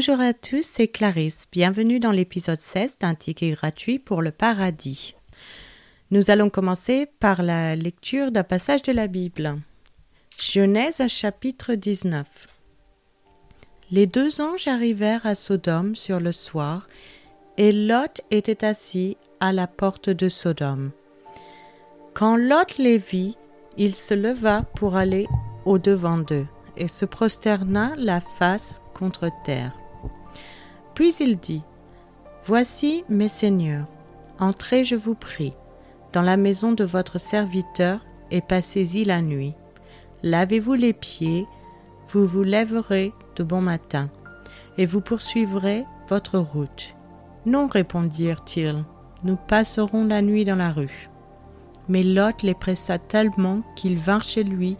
Bonjour à tous, c'est Clarisse. Bienvenue dans l'épisode 16 d'un ticket gratuit pour le paradis. Nous allons commencer par la lecture d'un passage de la Bible. Genèse chapitre 19. Les deux anges arrivèrent à Sodome sur le soir, et Lot était assis à la porte de Sodome. Quand Lot les vit, il se leva pour aller au devant d'eux et se prosterna la face contre terre. Puis il dit, Voici mes seigneurs, entrez, je vous prie, dans la maison de votre serviteur et passez-y la nuit. Lavez-vous les pieds, vous vous lèverez de bon matin, et vous poursuivrez votre route. Non, répondirent-ils, nous passerons la nuit dans la rue. Mais Lot les pressa tellement qu'ils vinrent chez lui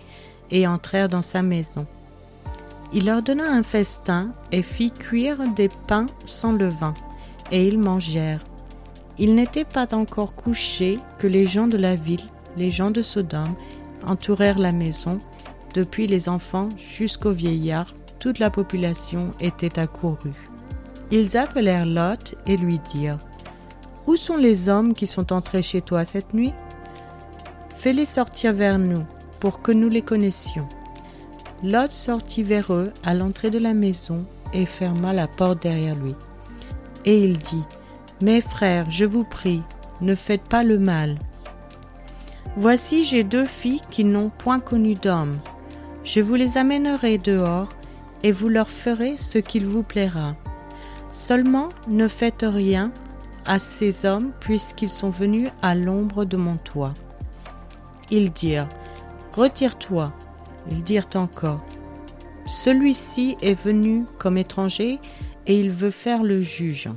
et entrèrent dans sa maison. Il leur donna un festin et fit cuire des pains sans levain, et ils mangèrent. Il n'était pas encore couché que les gens de la ville, les gens de Sodome, entourèrent la maison. Depuis les enfants jusqu'aux vieillards, toute la population était accourue. Ils appelèrent Lot et lui dirent Où sont les hommes qui sont entrés chez toi cette nuit? Fais-les sortir vers nous, pour que nous les connaissions. Lot sortit vers eux à l'entrée de la maison et ferma la porte derrière lui. Et il dit, Mes frères, je vous prie, ne faites pas le mal. Voici j'ai deux filles qui n'ont point connu d'homme. Je vous les amènerai dehors, et vous leur ferez ce qu'il vous plaira. Seulement ne faites rien à ces hommes, puisqu'ils sont venus à l'ombre de mon toit. Ils dirent, Retire-toi, ils dirent encore, Celui-ci est venu comme étranger et il veut faire le juge.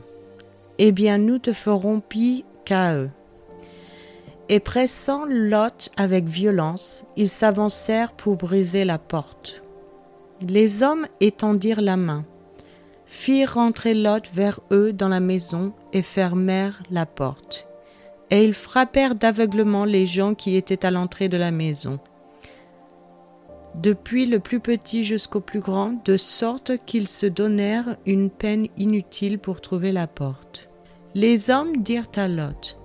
Eh bien, nous te ferons pis qu'à eux. Et pressant Lot avec violence, ils s'avancèrent pour briser la porte. Les hommes étendirent la main, firent rentrer Lot vers eux dans la maison et fermèrent la porte. Et ils frappèrent d'aveuglement les gens qui étaient à l'entrée de la maison depuis le plus petit jusqu'au plus grand, de sorte qu'ils se donnèrent une peine inutile pour trouver la porte. Les hommes dirent à Lot,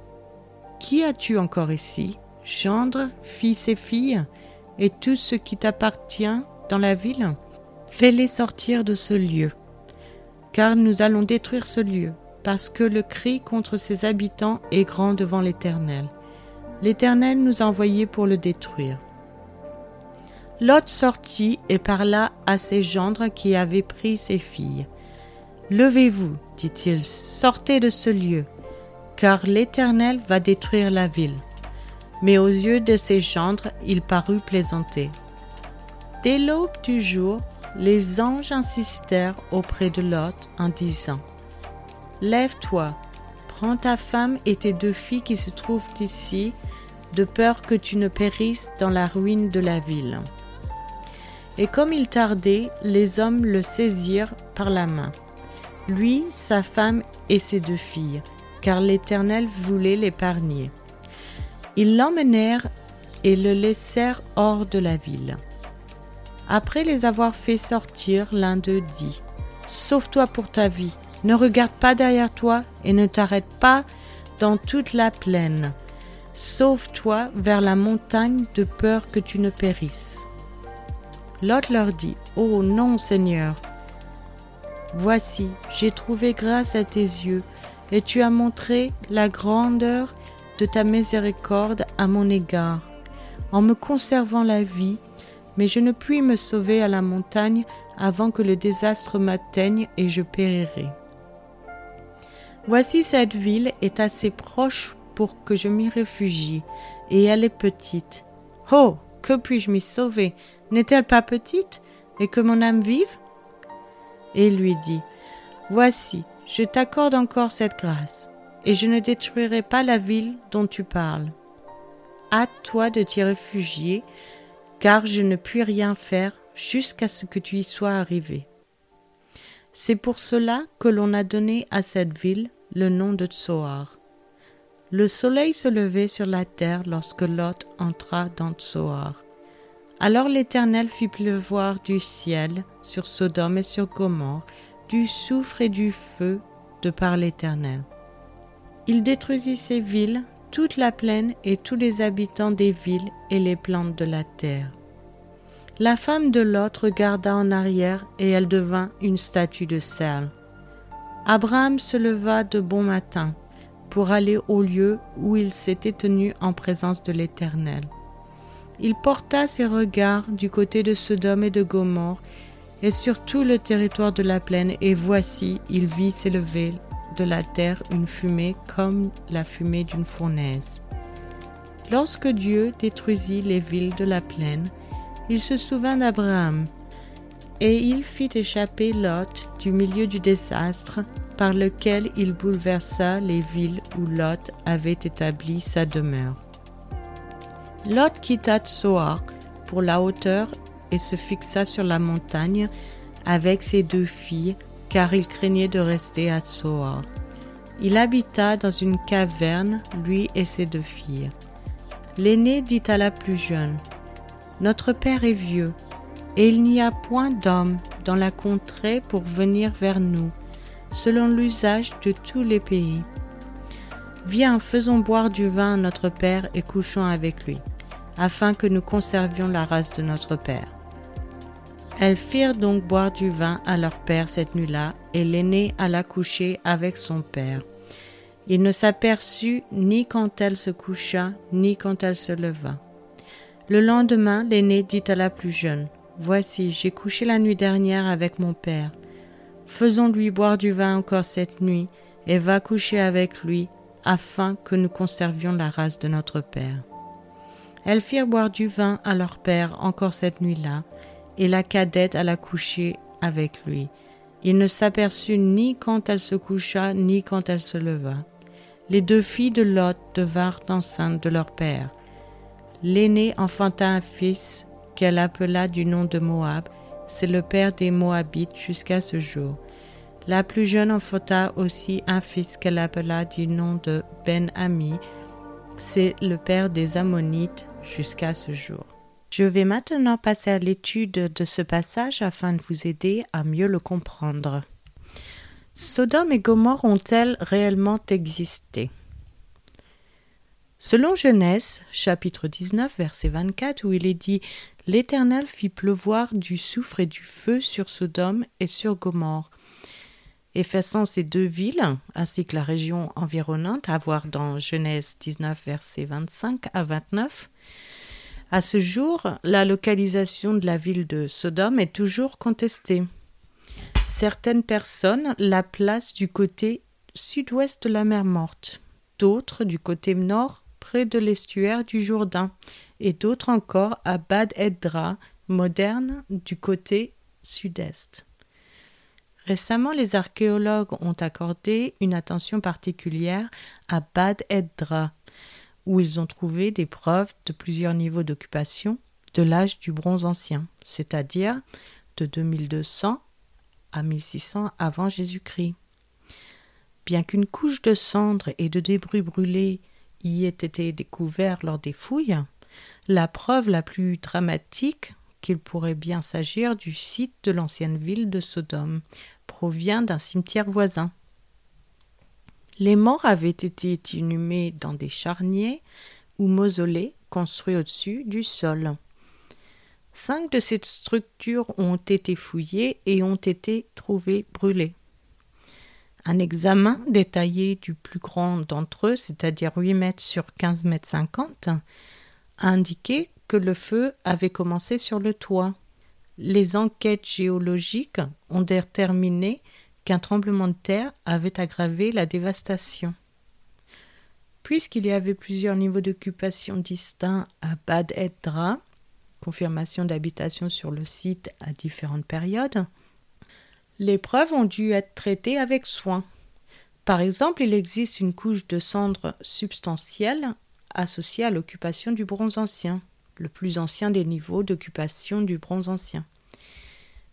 Qui as-tu encore ici? Gendre, fils et filles, et tout ce qui t'appartient dans la ville? Fais-les sortir de ce lieu, car nous allons détruire ce lieu, parce que le cri contre ses habitants est grand devant l'Éternel. L'Éternel nous a envoyés pour le détruire. Lot sortit et parla à ses gendres qui avaient pris ses filles. Levez-vous, dit-il, sortez de ce lieu, car l'Éternel va détruire la ville. Mais aux yeux de ses gendres, il parut plaisanter. Dès l'aube du jour, les anges insistèrent auprès de Lot en disant Lève-toi, prends ta femme et tes deux filles qui se trouvent ici, de peur que tu ne périsses dans la ruine de la ville. Et comme il tardait, les hommes le saisirent par la main, lui, sa femme et ses deux filles, car l'Éternel voulait l'épargner. Ils l'emmenèrent et le laissèrent hors de la ville. Après les avoir fait sortir, l'un d'eux dit, Sauve-toi pour ta vie, ne regarde pas derrière toi et ne t'arrête pas dans toute la plaine. Sauve-toi vers la montagne de peur que tu ne périsses. Lot leur dit, Oh non Seigneur, voici, j'ai trouvé grâce à tes yeux, et tu as montré la grandeur de ta miséricorde à mon égard, en me conservant la vie, mais je ne puis me sauver à la montagne avant que le désastre m'atteigne et je périrai. Voici cette ville est assez proche pour que je m'y réfugie, et elle est petite. Oh. Que puis-je m'y sauver? N'est-elle pas petite, et que mon âme vive? Et il lui dit, Voici, je t'accorde encore cette grâce, et je ne détruirai pas la ville dont tu parles. Hâte-toi de t'y réfugier, car je ne puis rien faire jusqu'à ce que tu y sois arrivé. C'est pour cela que l'on a donné à cette ville le nom de Tsoar. Le soleil se levait sur la terre lorsque Lot entra dans Tsoar. Alors l'Éternel fit pleuvoir du ciel sur Sodome et sur Gomorre du soufre et du feu de par l'Éternel. Il détruisit ces villes, toute la plaine et tous les habitants des villes et les plantes de la terre. La femme de Lot regarda en arrière et elle devint une statue de sel. Abraham se leva de bon matin pour aller au lieu où il s'était tenu en présence de l'Éternel. Il porta ses regards du côté de Sodome et de Gomorre et sur tout le territoire de la plaine, et voici, il vit s'élever de la terre une fumée comme la fumée d'une fournaise. Lorsque Dieu détruisit les villes de la plaine, il se souvint d'Abraham, et il fit échapper Lot du milieu du désastre par lequel il bouleversa les villes où Lot avait établi sa demeure. Lot quitta Tsoar pour la hauteur et se fixa sur la montagne avec ses deux filles, car il craignait de rester à Tsoar. Il habita dans une caverne, lui et ses deux filles. L'aîné dit à la plus jeune Notre père est vieux, et il n'y a point d'homme dans la contrée pour venir vers nous, selon l'usage de tous les pays. Viens, faisons boire du vin à notre père et couchons avec lui, afin que nous conservions la race de notre père. Elles firent donc boire du vin à leur père cette nuit-là, et l'aînée alla coucher avec son père. Il ne s'aperçut ni quand elle se coucha, ni quand elle se leva. Le lendemain, l'aînée dit à la plus jeune, Voici, j'ai couché la nuit dernière avec mon père. Faisons-lui boire du vin encore cette nuit, et va coucher avec lui, afin que nous conservions la race de notre père. Elles firent boire du vin à leur père encore cette nuit-là, et la cadette alla coucher avec lui. Il ne s'aperçut ni quand elle se coucha, ni quand elle se leva. Les deux filles de Lot devinrent enceintes de leur père. L'aînée enfanta un fils qu'elle appela du nom de Moab. C'est le père des Moabites jusqu'à ce jour. La plus jeune enfanta aussi un fils qu'elle appela du nom de Ben-Ami. C'est le père des Ammonites jusqu'à ce jour. Je vais maintenant passer à l'étude de ce passage afin de vous aider à mieux le comprendre. Sodome et Gomorre ont-elles réellement existé? Selon Genèse, chapitre 19, verset 24, où il est dit L'Éternel fit pleuvoir du soufre et du feu sur Sodome et sur Gomorre, effaçant ces deux villes, ainsi que la région environnante, à voir dans Genèse 19, verset 25 à 29. À ce jour, la localisation de la ville de Sodome est toujours contestée. Certaines personnes la placent du côté sud-ouest de la mer Morte, d'autres du côté nord près de l'estuaire du Jourdain, et d'autres encore à Bad Edra, moderne, du côté sud-est. Récemment, les archéologues ont accordé une attention particulière à Bad Edra, où ils ont trouvé des preuves de plusieurs niveaux d'occupation de l'âge du bronze ancien, c'est-à-dire de 2200 à 1600 avant Jésus-Christ. Bien qu'une couche de cendres et de débris brûlés y ait été découverte lors des fouilles, la preuve la plus dramatique qu'il pourrait bien s'agir du site de l'ancienne ville de Sodome provient d'un cimetière voisin. Les morts avaient été inhumés dans des charniers ou mausolées construits au-dessus du sol. Cinq de ces structures ont été fouillées et ont été trouvées brûlées. Un examen détaillé du plus grand d'entre eux, c'est-à-dire 8 mètres sur 15 mètres 50, a indiqué que le feu avait commencé sur le toit. Les enquêtes géologiques ont déterminé qu'un tremblement de terre avait aggravé la dévastation. Puisqu'il y avait plusieurs niveaux d'occupation distincts à Bad Edra, confirmation d'habitation sur le site à différentes périodes, les preuves ont dû être traitées avec soin. Par exemple, il existe une couche de cendres substantielle associée à l'occupation du bronze ancien, le plus ancien des niveaux d'occupation du bronze ancien.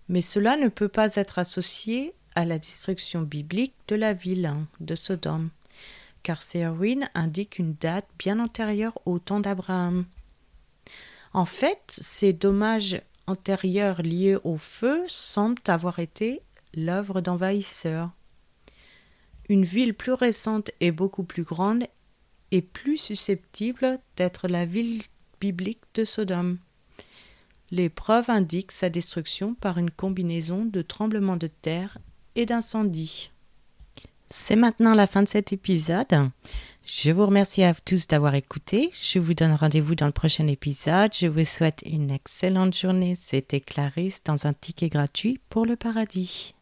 Mais cela ne peut pas être associé à la destruction biblique de la ville hein, de Sodome, car ces ruines indiquent une date bien antérieure au temps d'Abraham. En fait, ces dommages antérieurs liés au feu semblent avoir été l'œuvre d'envahisseurs. Une ville plus récente et beaucoup plus grande est plus susceptible d'être la ville biblique de Sodome. Les preuves indiquent sa destruction par une combinaison de tremblements de terre et d'incendies. C'est maintenant la fin de cet épisode. Je vous remercie à tous d'avoir écouté. Je vous donne rendez-vous dans le prochain épisode. Je vous souhaite une excellente journée. C'était Clarisse dans un ticket gratuit pour le paradis.